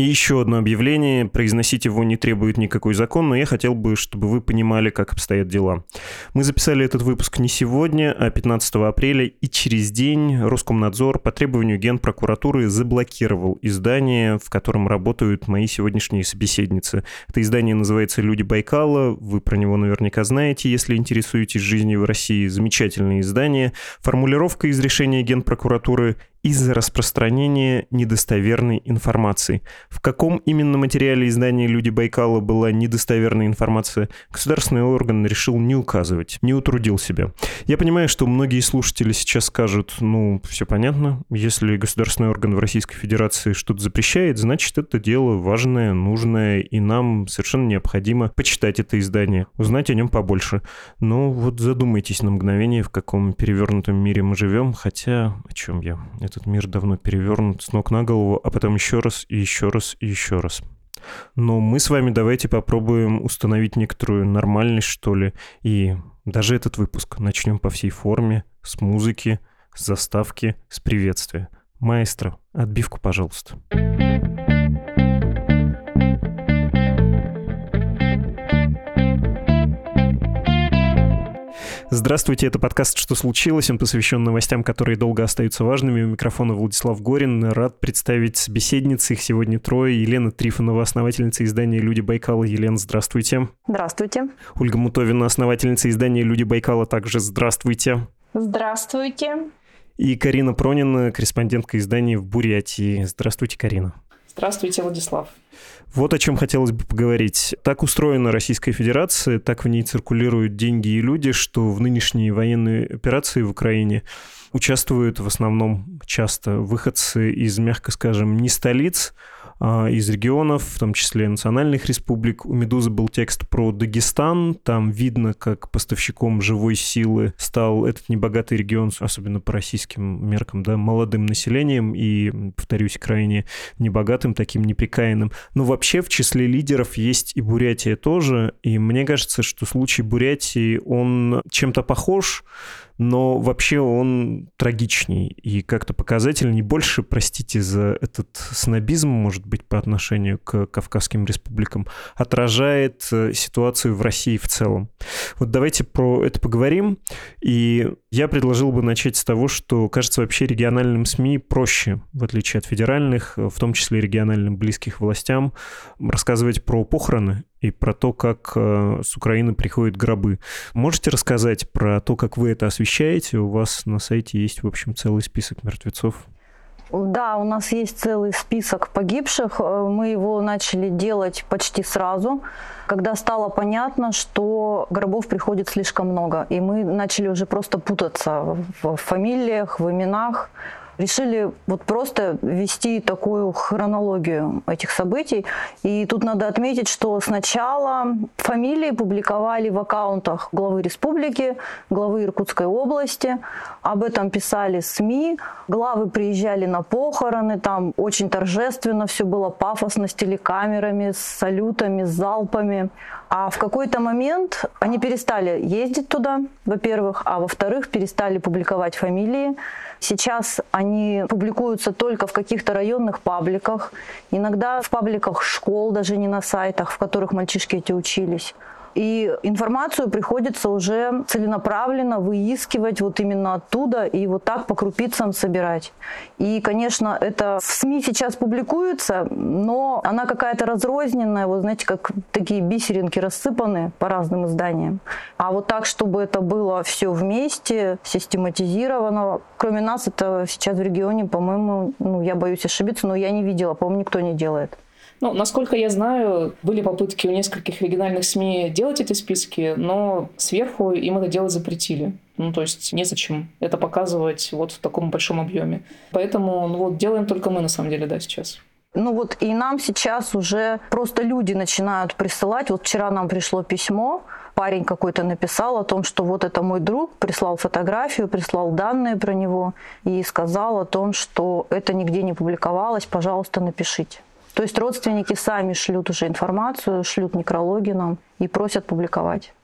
И еще одно объявление. Произносить его не требует никакой закон, но я хотел бы, чтобы вы понимали, как обстоят дела. Мы записали этот выпуск не сегодня, а 15 апреля, и через день Роскомнадзор по требованию Генпрокуратуры заблокировал издание, в котором работают мои сегодняшние собеседницы. Это издание называется «Люди Байкала». Вы про него наверняка знаете, если интересуетесь жизнью в России. Замечательное издание. Формулировка из решения Генпрокуратуры из-за распространения недостоверной информации. В каком именно материале издания «Люди Байкала» была недостоверная информация, государственный орган решил не указывать, не утрудил себя. Я понимаю, что многие слушатели сейчас скажут, ну, все понятно, если государственный орган в Российской Федерации что-то запрещает, значит, это дело важное, нужное, и нам совершенно необходимо почитать это издание, узнать о нем побольше. Но вот задумайтесь на мгновение, в каком перевернутом мире мы живем, хотя о чем я? Этот мир давно перевернут с ног на голову, а потом еще раз и еще раз и еще раз. Но мы с вами давайте попробуем установить некоторую нормальность, что ли, и даже этот выпуск начнем по всей форме, с музыки, с заставки, с приветствия. Маэстро, отбивку, пожалуйста. Здравствуйте, это подкаст «Что случилось?». Он посвящен новостям, которые долго остаются важными. У микрофона Владислав Горин. Рад представить собеседниц. Их сегодня трое. Елена Трифонова, основательница издания «Люди Байкала». Елена, здравствуйте. Здравствуйте. Ольга Мутовина, основательница издания «Люди Байкала». Также здравствуйте. Здравствуйте. И Карина Пронина, корреспондентка издания в Бурятии. Здравствуйте, Карина. Здравствуйте, Владислав. Вот о чем хотелось бы поговорить. Так устроена Российская Федерация, так в ней циркулируют деньги и люди, что в нынешней военной операции в Украине участвуют в основном часто выходцы из, мягко скажем, не столиц, а, из регионов, в том числе национальных республик. У «Медузы» был текст про Дагестан. Там видно, как поставщиком живой силы стал этот небогатый регион, особенно по российским меркам, да, молодым населением и, повторюсь, крайне небогатым, таким неприкаянным. Но вообще в числе лидеров есть и Бурятия тоже. И мне кажется, что случай Бурятии, он чем-то похож но вообще он трагичней и как-то показательней. Больше, простите за этот снобизм, может быть, по отношению к Кавказским республикам, отражает э, ситуацию в России в целом. Вот давайте про это поговорим. И я предложил бы начать с того, что, кажется, вообще региональным СМИ проще, в отличие от федеральных, в том числе региональным близких властям, рассказывать про похороны и про то, как э, с Украины приходят гробы. Можете рассказать про то, как вы это освещаете? У вас на сайте есть, в общем, целый список мертвецов. Да, у нас есть целый список погибших. Э, мы его начали делать почти сразу, когда стало понятно, что гробов приходит слишком много. И мы начали уже просто путаться в фамилиях, в именах решили вот просто вести такую хронологию этих событий. И тут надо отметить, что сначала фамилии публиковали в аккаунтах главы республики, главы Иркутской области. Об этом писали СМИ. Главы приезжали на похороны, там очень торжественно все было, пафосно, с телекамерами, с салютами, с залпами. А в какой-то момент они перестали ездить туда, во-первых, а во-вторых, перестали публиковать фамилии. Сейчас они публикуются только в каких-то районных пабликах, иногда в пабликах школ, даже не на сайтах, в которых мальчишки эти учились. И информацию приходится уже целенаправленно выискивать вот именно оттуда и вот так по крупицам собирать. И, конечно, это в СМИ сейчас публикуется, но она какая-то разрозненная, вот знаете, как такие бисеринки рассыпаны по разным изданиям. А вот так, чтобы это было все вместе, систематизировано, кроме нас это сейчас в регионе, по-моему, ну, я боюсь ошибиться, но я не видела, по-моему, никто не делает. Ну, насколько я знаю, были попытки у нескольких региональных СМИ делать эти списки, но сверху им это делать запретили. Ну, то есть незачем это показывать вот в таком большом объеме. Поэтому, ну вот, делаем только мы, на самом деле, да, сейчас. Ну вот и нам сейчас уже просто люди начинают присылать. Вот вчера нам пришло письмо, парень какой-то написал о том, что вот это мой друг, прислал фотографию, прислал данные про него и сказал о том, что это нигде не публиковалось, пожалуйста, напишите. То есть родственники сами шлют уже информацию, шлют некрологи нам и просят публиковать.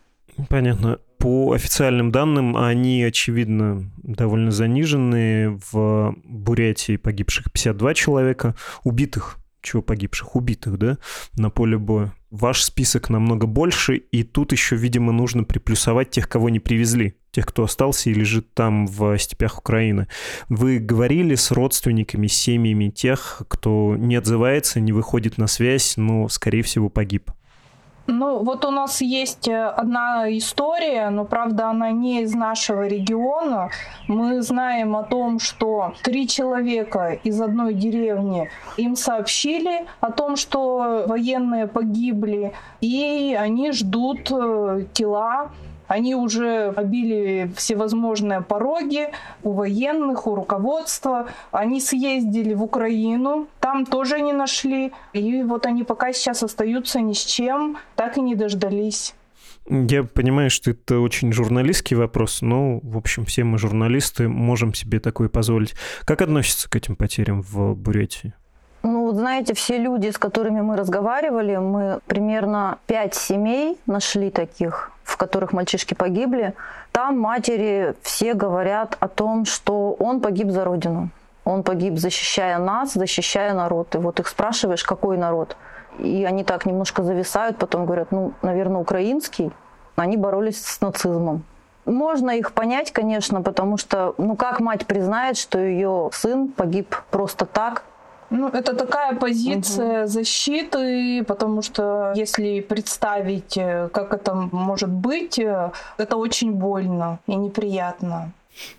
Понятно. По официальным данным, они, очевидно, довольно заниженные. В Бурятии погибших 52 человека, убитых чего погибших, убитых, да, на поле боя. Ваш список намного больше, и тут еще, видимо, нужно приплюсовать тех, кого не привезли, тех, кто остался и лежит там в степях Украины. Вы говорили с родственниками, семьями тех, кто не отзывается, не выходит на связь, но, скорее всего, погиб? Ну, вот у нас есть э, одна история, но, правда, она не из нашего региона. Мы знаем о том, что три человека из одной деревни им сообщили о том, что военные погибли, и они ждут э, тела они уже обили всевозможные пороги у военных, у руководства. Они съездили в Украину, там тоже не нашли. И вот они пока сейчас остаются ни с чем, так и не дождались. Я понимаю, что это очень журналистский вопрос, но, в общем, все мы журналисты, можем себе такое позволить. Как относятся к этим потерям в Бурятии? Ну, вот знаете, все люди, с которыми мы разговаривали, мы примерно пять семей нашли таких, в которых мальчишки погибли. Там матери все говорят о том, что он погиб за родину. Он погиб, защищая нас, защищая народ. И вот их спрашиваешь, какой народ. И они так немножко зависают, потом говорят, ну, наверное, украинский. Они боролись с нацизмом. Можно их понять, конечно, потому что, ну, как мать признает, что ее сын погиб просто так, ну, это такая позиция угу. защиты, потому что если представить, э, как это может быть, э, это очень больно и неприятно.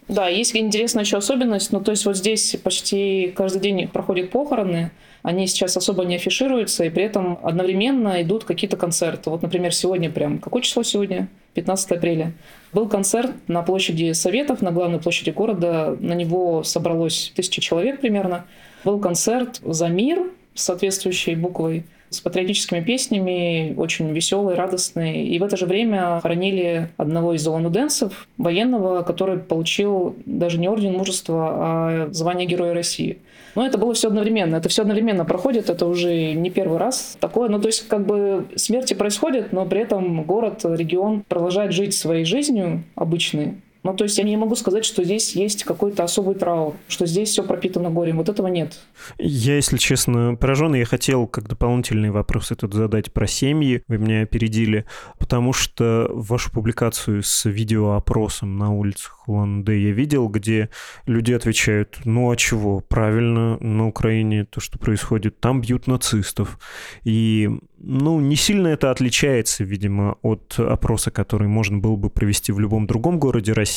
Да, есть интересная еще особенность. Ну, то есть вот здесь почти каждый день проходят похороны. Они сейчас особо не афишируются, и при этом одновременно идут какие-то концерты. Вот, например, сегодня прям... Какое число сегодня? 15 апреля. Был концерт на площади Советов, на главной площади города. На него собралось тысяча человек примерно. Был концерт «За мир» с соответствующей буквой, с патриотическими песнями, очень веселый, радостный. И в это же время хоронили одного из улануденцев, военного, который получил даже не орден мужества, а звание Героя России. Но это было все одновременно. Это все одновременно проходит. Это уже не первый раз такое. Ну, то есть, как бы смерти происходят, но при этом город, регион продолжает жить своей жизнью обычной. Ну, то есть я не могу сказать, что здесь есть какой-то особый траур, что здесь все пропитано горем. Вот этого нет. Я, если честно, поражен. Я хотел как дополнительный вопрос этот задать про семьи. Вы меня опередили, потому что вашу публикацию с видеоопросом на улицах Улан-Удэ я видел, где люди отвечают, ну а чего, правильно, на Украине то, что происходит, там бьют нацистов. И ну, не сильно это отличается, видимо, от опроса, который можно было бы провести в любом другом городе России,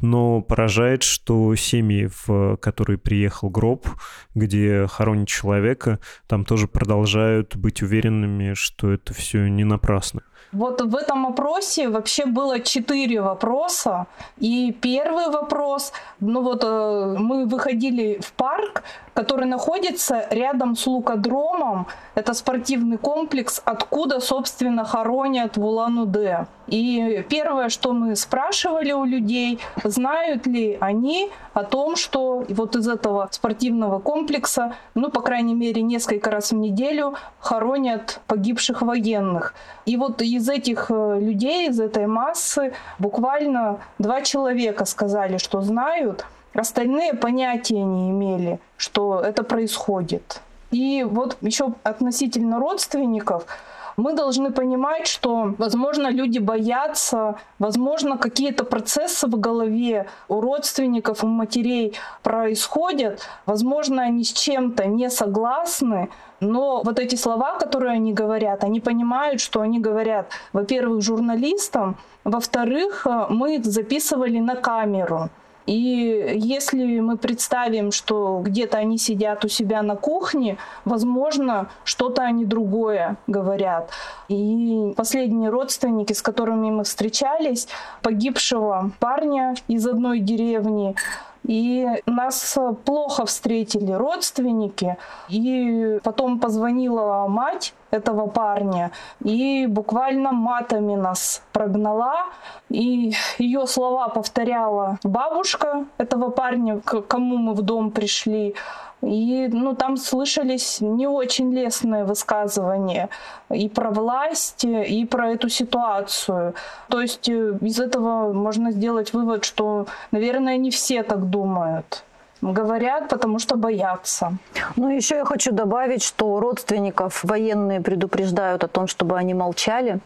но поражает, что семьи, в которые приехал гроб, где хоронят человека, там тоже продолжают быть уверенными, что это все не напрасно. Вот в этом опросе вообще было четыре вопроса. И первый вопрос, ну вот э, мы выходили в парк, который находится рядом с лукодромом. Это спортивный комплекс, откуда, собственно, хоронят в Улан-Удэ. И первое, что мы спрашивали у людей, знают ли они о том, что вот из этого спортивного комплекса, ну, по крайней мере, несколько раз в неделю хоронят погибших военных. И вот из этих э, людей, из этой массы, буквально два человека сказали, что знают, Остальные понятия не имели, что это происходит. И вот еще относительно родственников, мы должны понимать, что, возможно, люди боятся, возможно, какие-то процессы в голове у родственников, у матерей происходят, возможно, они с чем-то не согласны, но вот эти слова, которые они говорят, они понимают, что они говорят, во-первых, журналистам, во-вторых, мы их записывали на камеру. И если мы представим, что где-то они сидят у себя на кухне, возможно, что-то они другое говорят. И последние родственники, с которыми мы встречались, погибшего парня из одной деревни, И нас плохо встретили родственники. И потом позвонила мать этого парня и буквально матами нас прогнала. И ее слова повторяла бабушка этого парня, к кому мы в дом пришли. И ну, там слышались не очень лестные высказывания и про власть, и про эту ситуацию. То есть э, из этого можно сделать вывод, что, наверное, не все так думают говорят, потому что боятся. Ну, еще я хочу добавить, что родственников военные предупреждают о том, чтобы они молчали.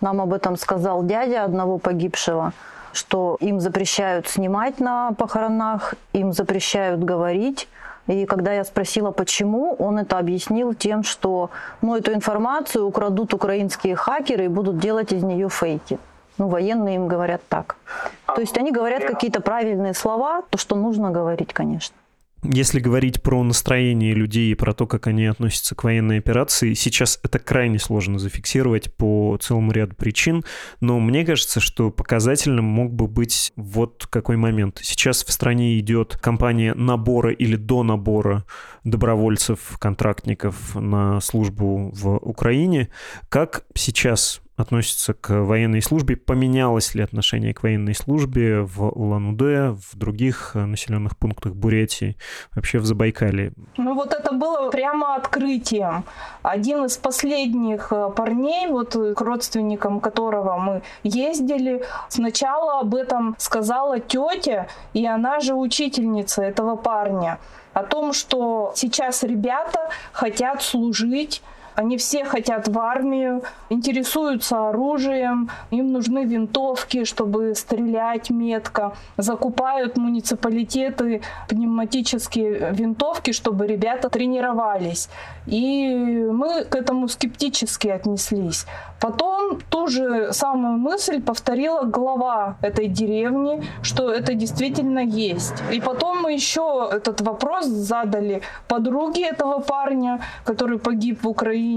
Нам об этом сказал дядя одного погибшего, что им запрещают снимать на похоронах, им запрещают говорить. И когда я спросила, почему, он это объяснил тем, что ну, эту информацию украдут украинские хакеры и будут делать из нее фейки. Ну, военные им говорят так. То есть они говорят какие-то правильные слова, то, что нужно говорить, конечно. Если говорить про настроение людей и про то, как они относятся к военной операции, сейчас это крайне сложно зафиксировать по целому ряду причин, но мне кажется, что показательным мог бы быть вот какой момент. Сейчас в стране идет кампания набора или до набора добровольцев, контрактников на службу в Украине. Как сейчас относится к военной службе. Поменялось ли отношение к военной службе в Улан-Удэ, в других э, населенных пунктах Бурятии, вообще в Забайкале? Ну вот это было прямо открытием. Один из последних э, парней, вот к родственникам которого мы ездили, сначала об этом сказала тетя, и она же учительница этого парня о том, что сейчас ребята хотят служить они все хотят в армию, интересуются оружием, им нужны винтовки, чтобы стрелять метко. Закупают муниципалитеты пневматические винтовки, чтобы ребята тренировались. И мы к этому скептически отнеслись. Потом ту же самую мысль повторила глава этой деревни, что это действительно есть. И потом мы еще этот вопрос задали подруге этого парня, который погиб в Украине.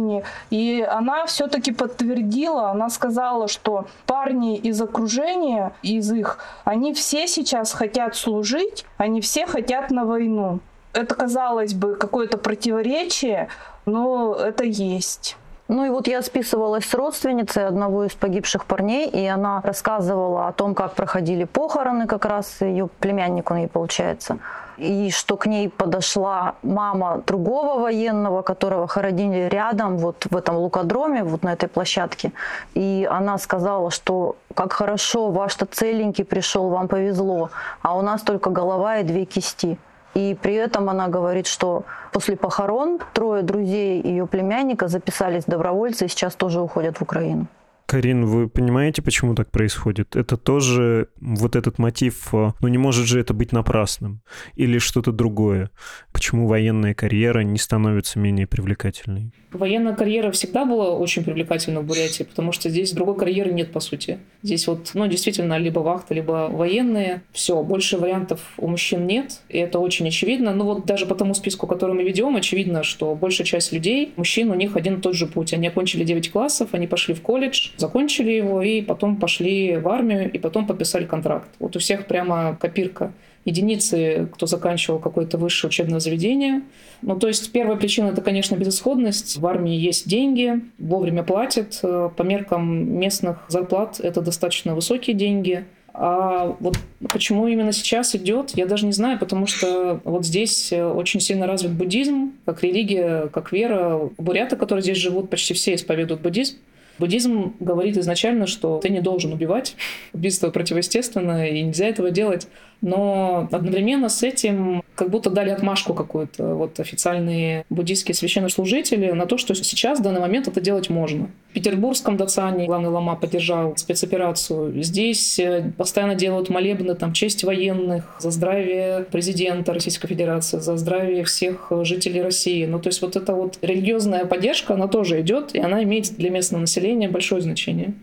И она все-таки подтвердила, она сказала, что парни из окружения, из их, они все сейчас хотят служить, они все хотят на войну. Это, казалось бы, какое-то противоречие, но это есть. Ну и вот я списывалась с родственницей одного из погибших парней, и она рассказывала о том, как проходили похороны, как раз ее племянник он ей получается, и что к ней подошла мама другого военного, которого хоронили рядом, вот в этом лукодроме, вот на этой площадке. И она сказала, что как хорошо, ваш-то целенький пришел, вам повезло, а у нас только голова и две кисти. И при этом она говорит, что после похорон трое друзей ее племянника записались добровольцы и сейчас тоже уходят в Украину. Карин, вы понимаете, почему так происходит? Это тоже вот этот мотив, э, ну не может же это быть напрасным или что-то другое. Почему военная карьера не становится менее привлекательной? Военная карьера всегда была очень привлекательна в Бурятии, потому что здесь другой карьеры нет, по сути. Здесь вот, ну, действительно, либо вахта, либо военные. Все, больше вариантов у мужчин нет, и это очень очевидно. Ну вот даже по тому списку, который мы ведем, очевидно, что большая часть людей, мужчин, у них один и тот же путь. Они окончили 9 классов, они пошли в колледж, закончили его и потом пошли в армию и потом подписали контракт. Вот у всех прямо копирка. Единицы, кто заканчивал какое-то высшее учебное заведение. Ну, то есть первая причина — это, конечно, безысходность. В армии есть деньги, вовремя платят. По меркам местных зарплат это достаточно высокие деньги. А вот почему именно сейчас идет, я даже не знаю, потому что вот здесь очень сильно развит буддизм, как религия, как вера. Буряты, которые здесь живут, почти все исповедуют буддизм. Буддизм говорит изначально, что ты не должен убивать. Убийство противоестественно, и нельзя этого делать но одновременно с этим как будто дали отмашку какую-то вот официальные буддийские священнослужители на то, что сейчас, в данный момент, это делать можно. В Петербургском Дацане главный лама поддержал спецоперацию. Здесь э, постоянно делают молебны там честь военных, за здравие президента Российской Федерации, за здравие всех жителей России. Ну, то есть вот эта вот религиозная поддержка, она тоже идет, и она имеет для местного населения большое значение.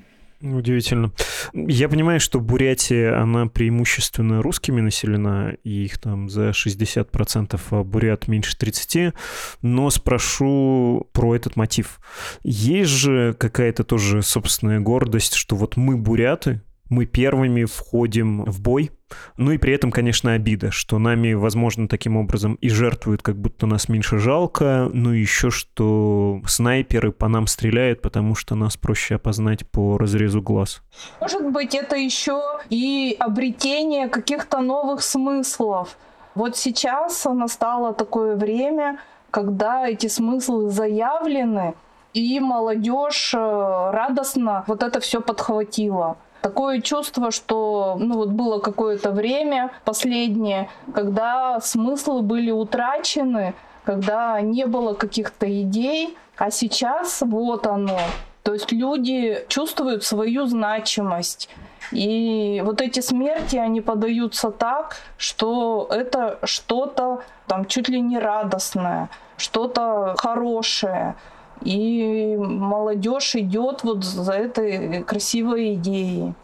Удивительно. Я понимаю, что Бурятия, она преимущественно русскими населена, и их там за 60%, а бурят меньше 30%, но спрошу про этот мотив. Есть же какая-то тоже собственная гордость, что вот мы буряты, мы первыми входим в бой. Ну и при этом, конечно, обида, что нами, возможно, таким образом и жертвуют, как будто нас меньше жалко, ну еще что снайперы по нам стреляют, потому что нас проще опознать по разрезу глаз. Может быть, это еще и обретение каких-то новых смыслов. Вот сейчас настало такое время, когда эти смыслы заявлены, и молодежь э, радостно вот это все подхватила. Такое чувство, что ну, вот было какое-то время последнее, когда смыслы были утрачены, когда не было каких-то идей, а сейчас вот оно. То есть люди чувствуют свою значимость. И вот эти смерти, они подаются так, что это что-то там чуть ли не радостное, что-то хорошее. И молодежь идет вот за этой красивой идеей.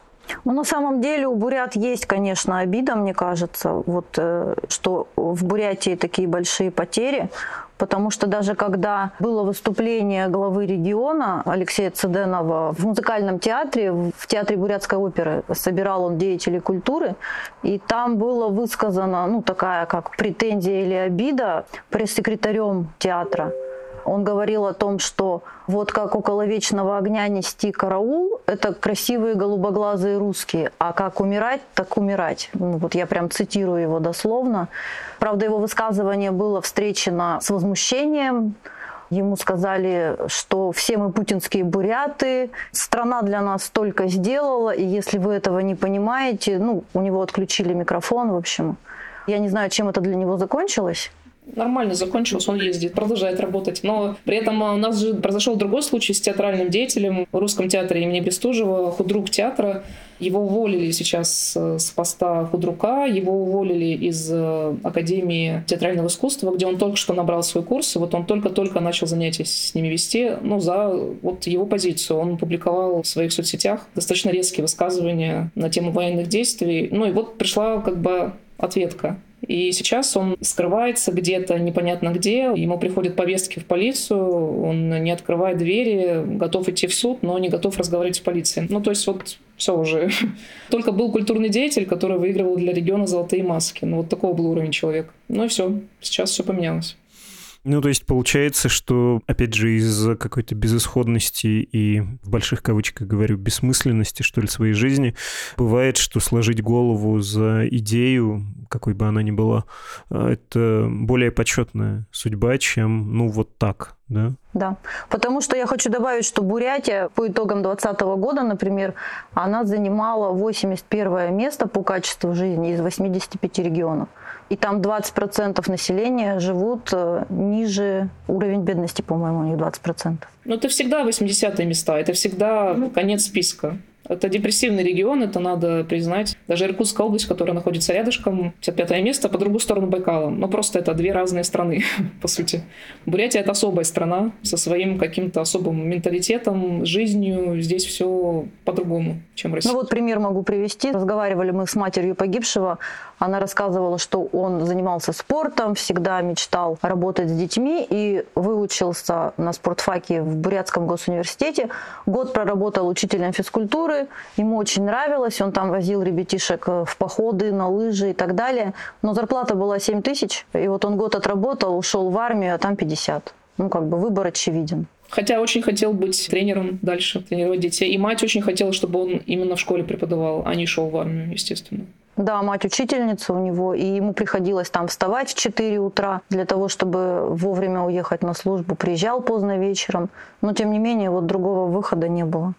Ну, на самом деле у бурят есть, конечно, обида, мне кажется, вот, э, что в Бурятии такие большие потери, потому что даже когда было выступление главы региона Алексея Цеденова в музыкальном театре, в театре бурятской оперы, собирал он деятелей культуры, и там было высказано, ну, такая как претензия или обида пресс-секретарем театра – он говорил о том, что вот как около вечного огня нести караул, это красивые голубоглазые русские, а как умирать, так умирать. Ну, вот я прям цитирую его дословно. Правда, его высказывание было встречено с возмущением, Ему сказали, что все мы путинские буряты, страна для нас столько сделала, и если вы этого не понимаете, ну, у него отключили микрофон, в общем. Я не знаю, чем это для него закончилось нормально закончилось, он ездит, продолжает работать. Но при этом у нас же произошел другой случай с театральным деятелем в русском театре имени Бестужева, худрук театра. Его уволили сейчас с поста худрука, его уволили из э, Академии театрального искусства, где он только что набрал свой курс, и вот он только-только начал занятия с ними вести, ну, за вот его позицию. Он публиковал в своих соцсетях достаточно резкие высказывания на тему военных действий. Ну и вот пришла как бы ответка и сейчас он скрывается где-то непонятно где. Ему приходят повестки в полицию, он не открывает двери, готов идти в суд, но не готов разговаривать с полицией. Ну, то есть вот все уже. Только был культурный деятель, который выигрывал для региона золотые маски. Ну, вот такого был уровень человека. Ну и все. Сейчас все поменялось. Ну, то есть получается, что, опять же, из-за какой-то безысходности и, в больших кавычках говорю, бессмысленности, что ли, своей жизни, бывает, что сложить голову за идею, какой бы она ни была, а, это более почетная судьба, чем, ну, вот так, да? Да, потому что я хочу добавить, что Бурятия по итогам 2020 года, например, она занимала 81 место по качеству жизни из 85 регионов и там 20% населения живут э, ниже уровень бедности, по-моему, у них 20%. Ну, это всегда 80-е места, это всегда конец списка. Это депрессивный регион, это надо признать. Даже Иркутская область, которая находится рядышком, 55 место, по другую сторону Байкала. Но просто это две разные страны, по сути. Бурятия — это особая страна со своим каким-то особым менталитетом, жизнью. Здесь все по-другому, чем Россия. Ну вот пример могу привести. Разговаривали мы с матерью погибшего. Она рассказывала, что он занимался спортом, всегда мечтал работать с детьми и выучился на спортфаке в Бурятском госуниверситете. Год проработал учителем физкультуры, ему очень нравилось, он там возил ребятишек в походы, на лыжи и так далее. Но зарплата была 7 тысяч, и вот он год отработал, ушел в армию, а там 50. Ну, как бы выбор очевиден. Хотя очень хотел быть тренером дальше, тренировать детей. И мать очень хотела, чтобы он именно в школе преподавал, а не шел в армию, естественно. Да, мать учительница у него, и ему приходилось там вставать в 4 утра для того, чтобы вовремя уехать на службу. Приезжал поздно вечером, но тем не менее вот другого выхода не было.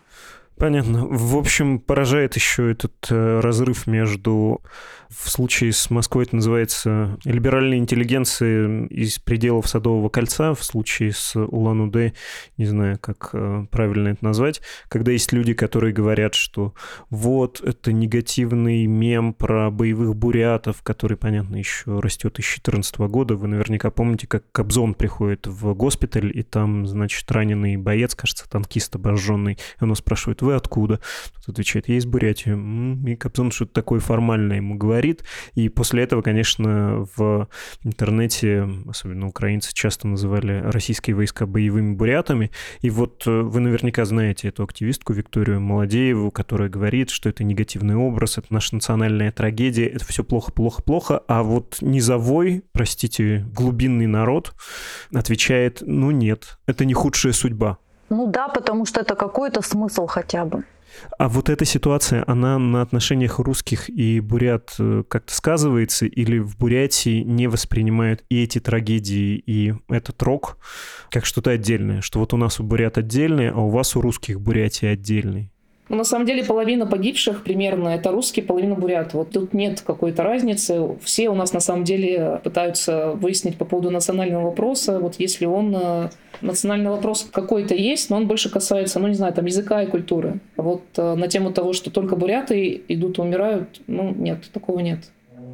Понятно. В общем, поражает еще этот э, разрыв между в случае с Москвой это называется либеральной интеллигенцией из пределов Садового кольца, в случае с Улан-Удэ, не знаю, как э, правильно это назвать, когда есть люди, которые говорят, что вот это негативный мем про боевых бурятов, который, понятно, еще растет с 2014 года. Вы наверняка помните, как Кобзон приходит в госпиталь, и там, значит, раненый боец, кажется, танкист обожженный, и он спрашивает, вы откуда? Тот отвечает, я из Бурятии. И Кобзон что-то такое формальное ему говорит. И после этого, конечно, в интернете, особенно украинцы, часто называли российские войска боевыми бурятами. И вот э, вы наверняка знаете эту активистку Викторию Молодееву, которая говорит, что это негативный образ, это наша национальная трагедия, это все плохо, плохо, плохо. А вот низовой, простите, глубинный народ отвечает, ну нет, это не худшая судьба. Ну да, потому что это какой-то смысл хотя бы. А вот эта ситуация, она на отношениях русских и бурят э, как-то сказывается, или в Бурятии не воспринимают и эти трагедии, и этот рок как что-то отдельное? Что вот у нас у бурят отдельный, а у вас у русских Бурятии отдельный? Ну, на самом деле половина погибших примерно это русские, половина бурят. Вот тут нет какой-то разницы. Все у нас на самом деле пытаются выяснить по поводу национального вопроса. Вот если он э, национальный вопрос какой-то есть, но он больше касается, ну не знаю, там языка и культуры. Вот э, на тему того, что только буряты идут и умирают, ну нет, такого нет.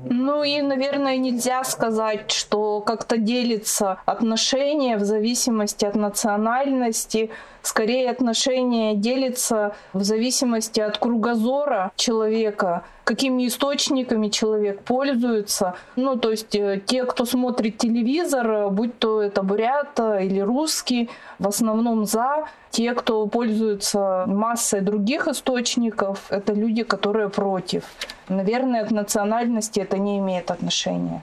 Ну и, наверное, нельзя сказать, что как-то делится отношения в зависимости от национальности. Скорее отношения делятся в зависимости от кругозора человека, какими источниками человек пользуется. Ну, то есть э, те, кто смотрит телевизор, будь то это бурята или русский, в основном за. Те, кто пользуется массой других источников, это люди, которые против. Наверное, от национальности это не имеет отношения.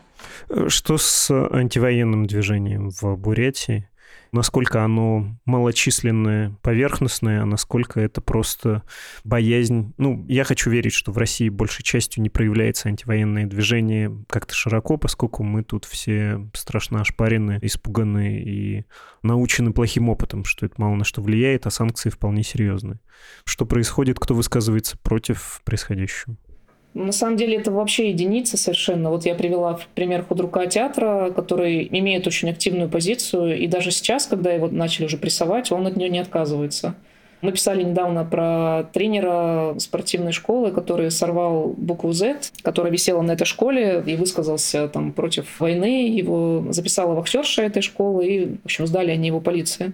Что с антивоенным движением в Бурятии? Насколько оно малочисленное, поверхностное, а насколько это просто боязнь. Ну, я хочу верить, что в России большей частью не проявляется антивоенное движение как-то широко, поскольку мы тут все страшно ошпарены, испуганы и научены плохим опытом, что это мало на что влияет, а санкции вполне серьезные. Что происходит, кто высказывается против происходящего? На самом деле это вообще единица совершенно. Вот я привела в пример худрука театра, который имеет очень активную позицию, и даже сейчас, когда его начали уже прессовать, он от нее не отказывается. Мы писали недавно про тренера спортивной школы, который сорвал букву Z, которая висела на этой школе и высказался там против войны. Его записала вахтерша этой школы, и, в общем, сдали они его полиции.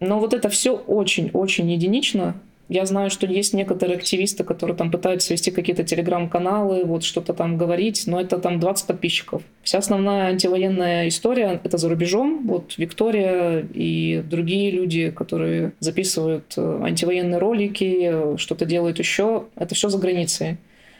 Но вот это все очень-очень единично. Я знаю, что есть некоторые активисты, которые там пытаются вести какие-то телеграм-каналы, вот что-то там говорить, но это там 20 подписчиков. Вся основная антивоенная история — это за рубежом. Вот Виктория и другие люди, которые записывают э, антивоенные ролики, что-то делают еще, это все за границей.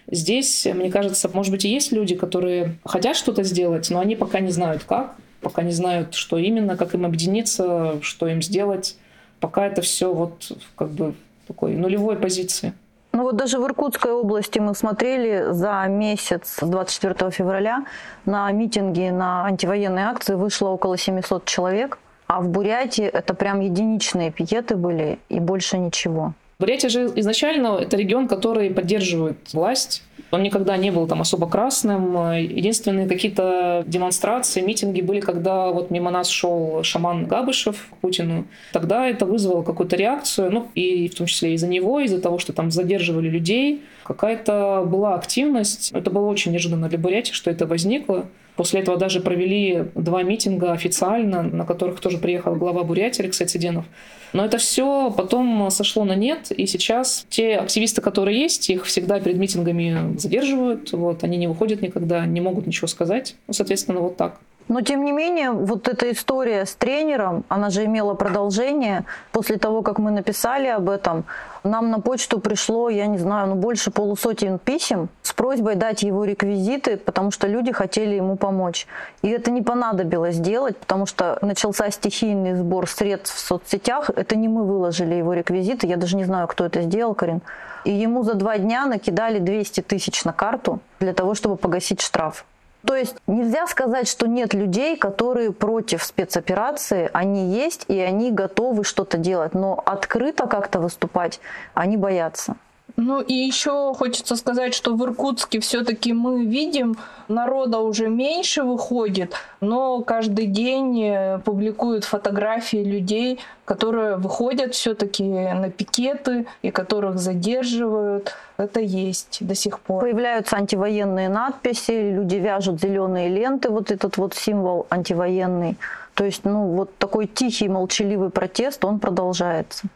Здесь, мне кажется, может быть, и есть люди, которые хотят что-то сделать, но они пока не знают как, пока не знают, что именно, как им объединиться, что им сделать. Пока это все вот как бы такой нулевой позиции. Ну вот даже в Иркутской области мы смотрели за месяц 24 февраля на митинги, на антивоенные акции вышло около 700 человек, а в Бурятии это прям единичные пикеты были и больше ничего. Бурятия же изначально это регион, который поддерживает власть. Он никогда не был там особо красным. Единственные какие-то демонстрации, митинги были, когда вот мимо нас шел шаман Габышев к Путину. Тогда это вызвало какую-то реакцию, ну и в том числе из-за него, из-за того, что там задерживали людей. Какая-то была активность. Это было очень неожиданно для Бурятии, что это возникло. После этого даже провели два митинга официально, на которых тоже приехал глава Бурятии Алексей Циденов. Но это все потом сошло на нет, и сейчас те активисты, которые есть, их всегда перед митингами задерживают, вот, они не выходят никогда, не могут ничего сказать. Ну, соответственно, вот так. Но тем не менее, вот эта история с тренером, она же имела продолжение. После того, как мы написали об этом, нам на почту пришло, я не знаю, ну больше полусотен писем с просьбой дать его реквизиты, потому что люди хотели ему помочь. И это не понадобилось делать, потому что начался стихийный сбор средств в соцсетях. Это не мы выложили его реквизиты, я даже не знаю, кто это сделал, Карин. И ему за два дня накидали 200 тысяч на карту для того, чтобы погасить штраф. То есть нельзя сказать, что нет людей, которые против спецоперации. Они есть, и они готовы что-то делать. Но открыто как-то выступать они боятся. Ну и еще хочется сказать, что в Иркутске все-таки мы видим, народа уже меньше выходит, но каждый день э, публикуют фотографии людей, которые выходят все-таки на пикеты и которых задерживают. Это есть до сих пор. Появляются антивоенные надписи, люди вяжут зеленые ленты, вот этот вот символ антивоенный. То есть, ну, вот такой тихий, молчаливый протест, он продолжается.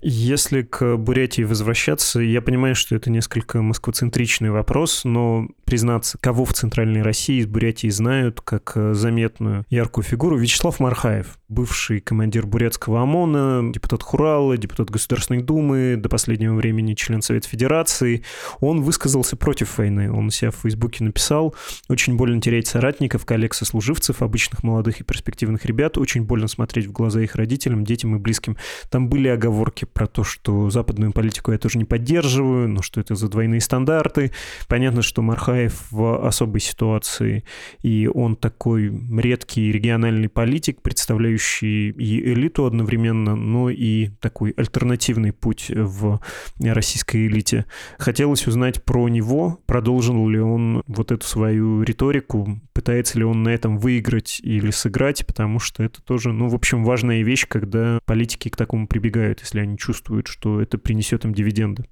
Если к Бурятии возвращаться, я понимаю, что это несколько москвоцентричный вопрос, но признаться, кого в Центральной России из Бурятии знают как э, заметную яркую фигуру? Вячеслав Мархаев, бывший командир бурятского ОМОНа, депутат Хурала, депутат Государственной Думы, до последнего времени член Совета Федерации. Он высказался против войны. Он у себя в Фейсбуке написал, очень больно терять соратников, коллег, сослуживцев, обычных молодых и перспективных ребят, очень больно смотреть в глаза их родителям, детям и близким. Там были оговорки про то, что западную политику я тоже не поддерживаю, но что это за двойные стандарты. Понятно, что Мархаев в особой ситуации, и он такой редкий региональный политик, представляющий и элиту одновременно, но и такой альтернативный путь в российской элите. Хотелось узнать про него, продолжил ли он вот эту свою риторику, пытается ли он на этом выиграть или сыграть, потому что это тоже, ну, в общем, важная вещь, когда политики к такому прибегают, если они чувствуют, что это принесет им дивиденды.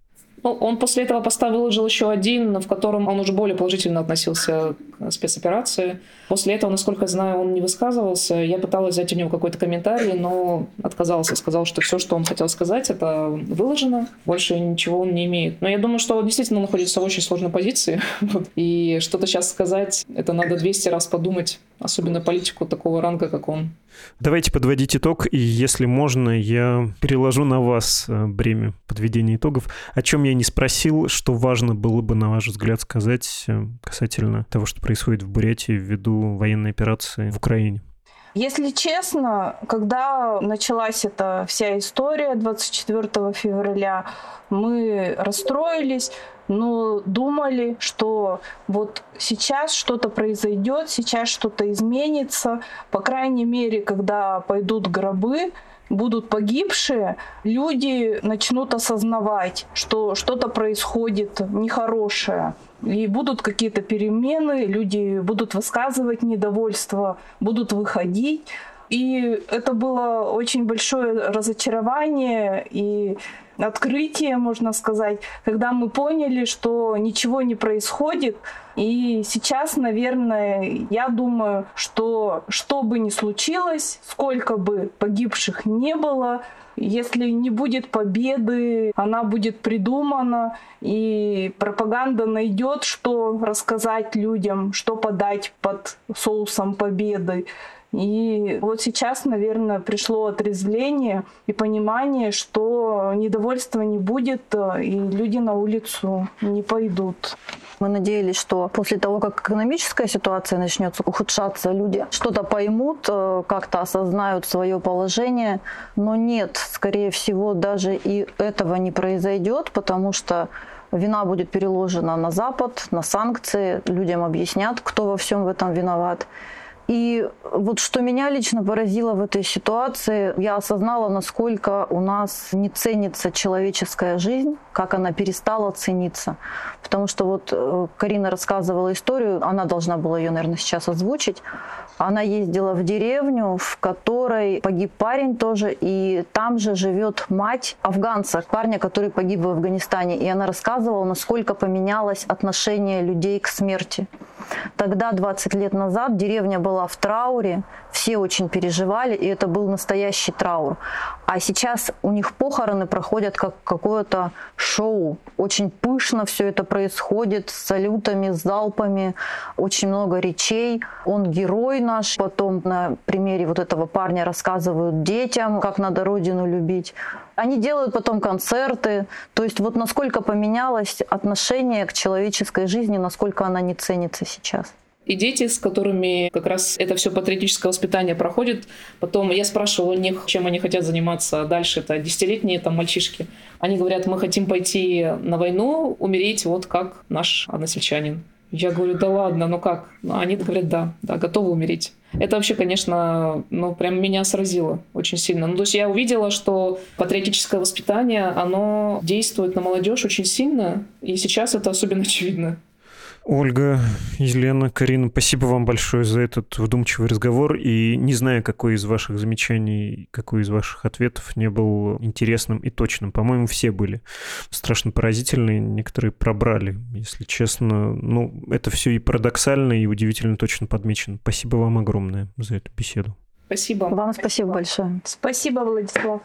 Ну, он после этого поста выложил еще один, в котором он уже более положительно относился к спецоперации. После этого, насколько я знаю, он не высказывался. Я пыталась взять у него какой-то комментарий, но отказался. Сказал, что все, что он хотел сказать, это выложено. Больше ничего он не имеет. Но я думаю, что он действительно находится в очень сложной позиции. И что-то сейчас сказать, это надо 200 раз подумать. Особенно политику такого ранга, как он. Давайте подводить итог, и если можно, я переложу на вас э, бремя подведения итогов. О чем я не спросил, что важно было бы, на ваш взгляд, сказать э, касательно того, что происходит в Бурятии ввиду военной операции в Украине? Если честно, когда началась эта вся история 24 февраля, мы расстроились, но думали, что вот сейчас что-то произойдет, сейчас что-то изменится. По крайней мере, когда пойдут гробы, будут погибшие, люди начнут осознавать, что что-то происходит нехорошее. И будут какие-то перемены, люди будут высказывать недовольство, будут выходить. И это было очень большое разочарование и открытие, можно сказать, когда мы поняли, что ничего не происходит. И сейчас, наверное, я думаю, что что бы ни случилось, сколько бы погибших не было, если не будет победы, она будет придумана, и пропаганда найдет, что рассказать людям, что подать под соусом победы. И вот сейчас, наверное, пришло отрезвление и понимание, что недовольства не будет, э, и люди на улицу не пойдут. Мы надеялись, что после того, как экономическая ситуация начнет ухудшаться, люди что-то поймут, э, как-то осознают свое положение. Но нет, скорее всего, даже и этого не произойдет, потому что вина будет переложена на Запад, на санкции, людям объяснят, кто во всем в этом виноват. И вот что меня лично поразило в этой ситуации, я осознала, насколько у нас не ценится человеческая жизнь, как она перестала цениться. Потому что вот э, Карина рассказывала историю, она должна была ее, наверное, сейчас озвучить. Она ездила в деревню, в которой погиб парень тоже, и там же живет мать афганца, парня, который погиб в Афганистане. И она рассказывала, насколько поменялось отношение людей к смерти. Тогда, 20 лет назад, деревня была в трауре, все очень переживали, и это был настоящий траур. А сейчас у них похороны проходят как какое-то шоу. Очень пышно все это происходит, с салютами, с залпами, очень много речей. Он герой наш. Потом на примере вот этого парня рассказывают детям, как надо родину любить. Они делают потом концерты. То есть вот насколько поменялось отношение к человеческой жизни, насколько она не ценится сейчас и дети, с которыми как раз это все патриотическое воспитание проходит. Потом я спрашивала у них, чем они хотят заниматься дальше. Это десятилетние там мальчишки. Они говорят, мы хотим пойти на войну, умереть вот как наш односельчанин. Я говорю, да ладно, ну как? Ну, они говорят, да, да, готовы умереть. Это вообще, конечно, ну, прям меня сразило очень сильно. Ну, то есть я увидела, что патриотическое воспитание, оно действует на молодежь очень сильно, и сейчас это особенно очевидно. Ольга, Елена, Карина, спасибо вам большое за этот вдумчивый разговор. И не знаю, какой из ваших замечаний, какой из ваших ответов не был интересным и точным. По-моему, все были страшно поразительные, некоторые пробрали, если честно. Ну, это все и парадоксально, и удивительно точно подмечено. Спасибо вам огромное за эту беседу. Спасибо. Вам спасибо большое. Спасибо, Владислав.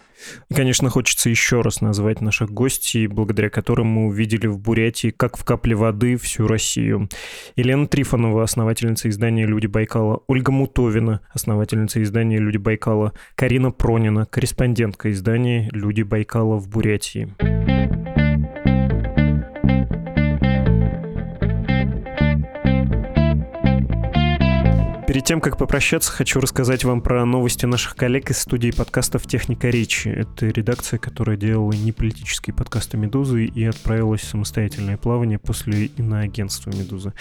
И, конечно, хочется еще раз назвать наших гостей, благодаря которым мы увидели в Бурятии, как в капле воды, всю Россию. Елена Трифонова, основательница издания «Люди Байкала», Ольга Мутовина, основательница издания «Люди Байкала», Карина Пронина, корреспондентка издания «Люди Байкала» в Бурятии. Перед тем, как попрощаться, хочу рассказать вам про новости наших коллег из студии подкастов «Техника речи». Это редакция, которая делала неполитические подкасты «Медузы» и отправилась в самостоятельное плавание после иноагентства «Медузы».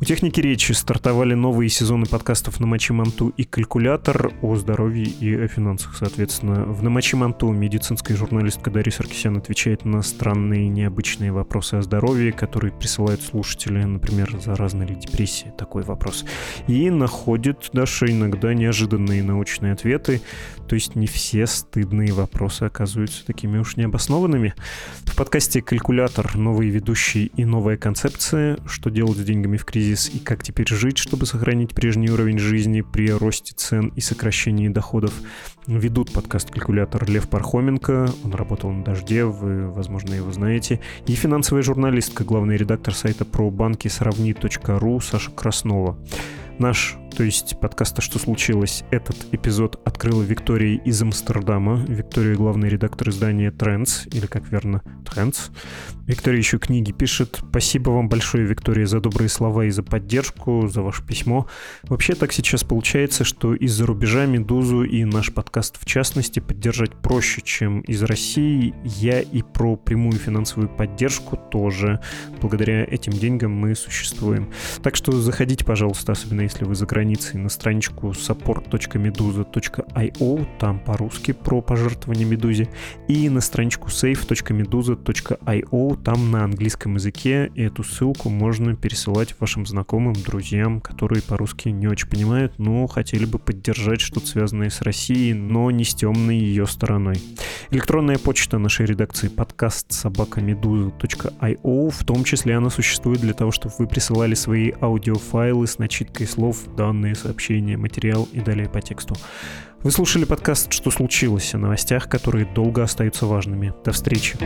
У «Техники речи» стартовали новые сезоны подкастов «Намочи Манту» и «Калькулятор» о здоровье и о финансах, соответственно. В «Намочи Манту» медицинская журналистка Дарья Саркисян отвечает на странные необычные вопросы о здоровье, которые присылают слушатели, например, заразна ли депрессия, такой вопрос. И находит находит даже иногда неожиданные научные ответы, то есть не все стыдные вопросы оказываются такими уж необоснованными. В подкасте «Калькулятор» новые ведущие и новая концепция, что делать с деньгами в кризис и как теперь жить, чтобы сохранить прежний уровень жизни при росте цен и сокращении доходов. Ведут подкаст «Калькулятор» Лев Пархоменко, он работал на «Дожде», вы, возможно, его знаете, и финансовая журналистка, главный редактор сайта про банки сравни.ру Саша Краснова. Наш то есть подкаста «Что случилось?» этот эпизод открыла Виктория из Амстердама. Виктория — главный редактор издания Trends, или как верно, Trends. Виктория еще книги пишет. Спасибо вам большое, Виктория, за добрые слова и за поддержку, за ваше письмо. Вообще так сейчас получается, что из-за рубежа «Медузу» и наш подкаст в частности поддержать проще, чем из России. Я и про прямую финансовую поддержку тоже. Благодаря этим деньгам мы существуем. Так что заходите, пожалуйста, особенно если вы за границей границей на страничку support.meduza.io, там по-русски про пожертвование Медузе, и на страничку save.meduza.io, там на английском языке, эту ссылку можно пересылать вашим знакомым, друзьям, которые по-русски не очень понимают, но хотели бы поддержать что-то связанное с Россией, но не с темной ее стороной. Электронная почта нашей редакции подкаст собакамедуза.io, в том числе она существует для того, чтобы вы присылали свои аудиофайлы с начиткой слов, да, данные, сообщения, материал и далее по тексту. Вы слушали подкаст «Что случилось?» о новостях, которые долго остаются важными. До встречи.